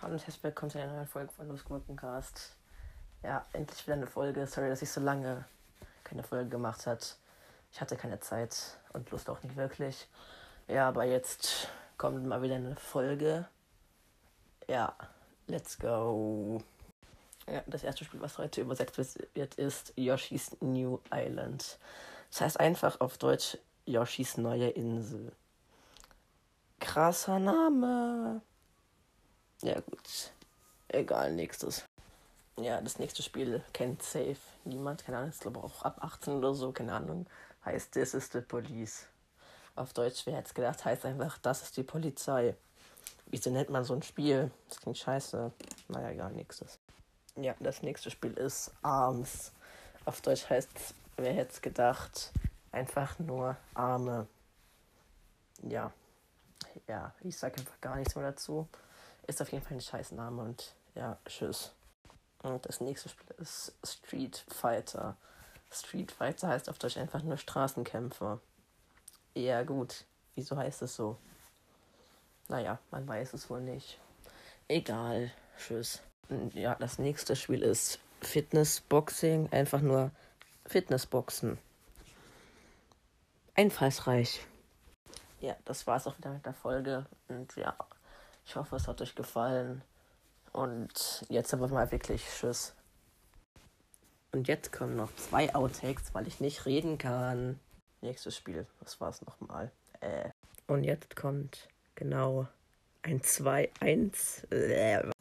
Hallo und herzlich willkommen zu einer neuen Folge von Losgurkencast. Ja, endlich wieder eine Folge. Sorry, dass ich so lange keine Folge gemacht hat. Ich hatte keine Zeit und Lust auch nicht wirklich. Ja, aber jetzt kommt mal wieder eine Folge. Ja, let's go. Ja, das erste Spiel, was heute übersetzt wird, ist Yoshi's New Island. Das heißt einfach auf Deutsch Yoshis neue Insel. Krasser Name. Ja, gut. Egal, nächstes. Ja, das nächste Spiel kennt safe niemand. Keine Ahnung, ist glaube auch ab 18 oder so, keine Ahnung. Heißt This is the Police. Auf Deutsch, wer hätte es gedacht, heißt einfach Das ist die Polizei. Wieso nennt man so ein Spiel? Das klingt scheiße. Naja, egal, nächstes. Ja, das nächste Spiel ist Arms. Auf Deutsch heißt wer hätte es gedacht, einfach nur Arme. Ja. Ja, ich sage einfach gar nichts mehr dazu. Ist auf jeden Fall ein scheiß Name und ja, tschüss. Und das nächste Spiel ist Street Fighter. Street Fighter heißt auf Deutsch einfach nur Straßenkämpfer. Ja, gut. Wieso heißt es so? Naja, man weiß es wohl nicht. Egal. Tschüss. Ja, das nächste Spiel ist Fitnessboxing. Einfach nur Fitnessboxen. Einfallsreich. Ja, das war's auch wieder mit der Folge. Und ja, ich hoffe, es hat euch gefallen. Und jetzt aber mal wirklich Tschüss. Und jetzt kommen noch zwei Outtakes, weil ich nicht reden kann. Nächstes Spiel, was war's nochmal? Äh. Und jetzt kommt genau ein 2-1. Äh,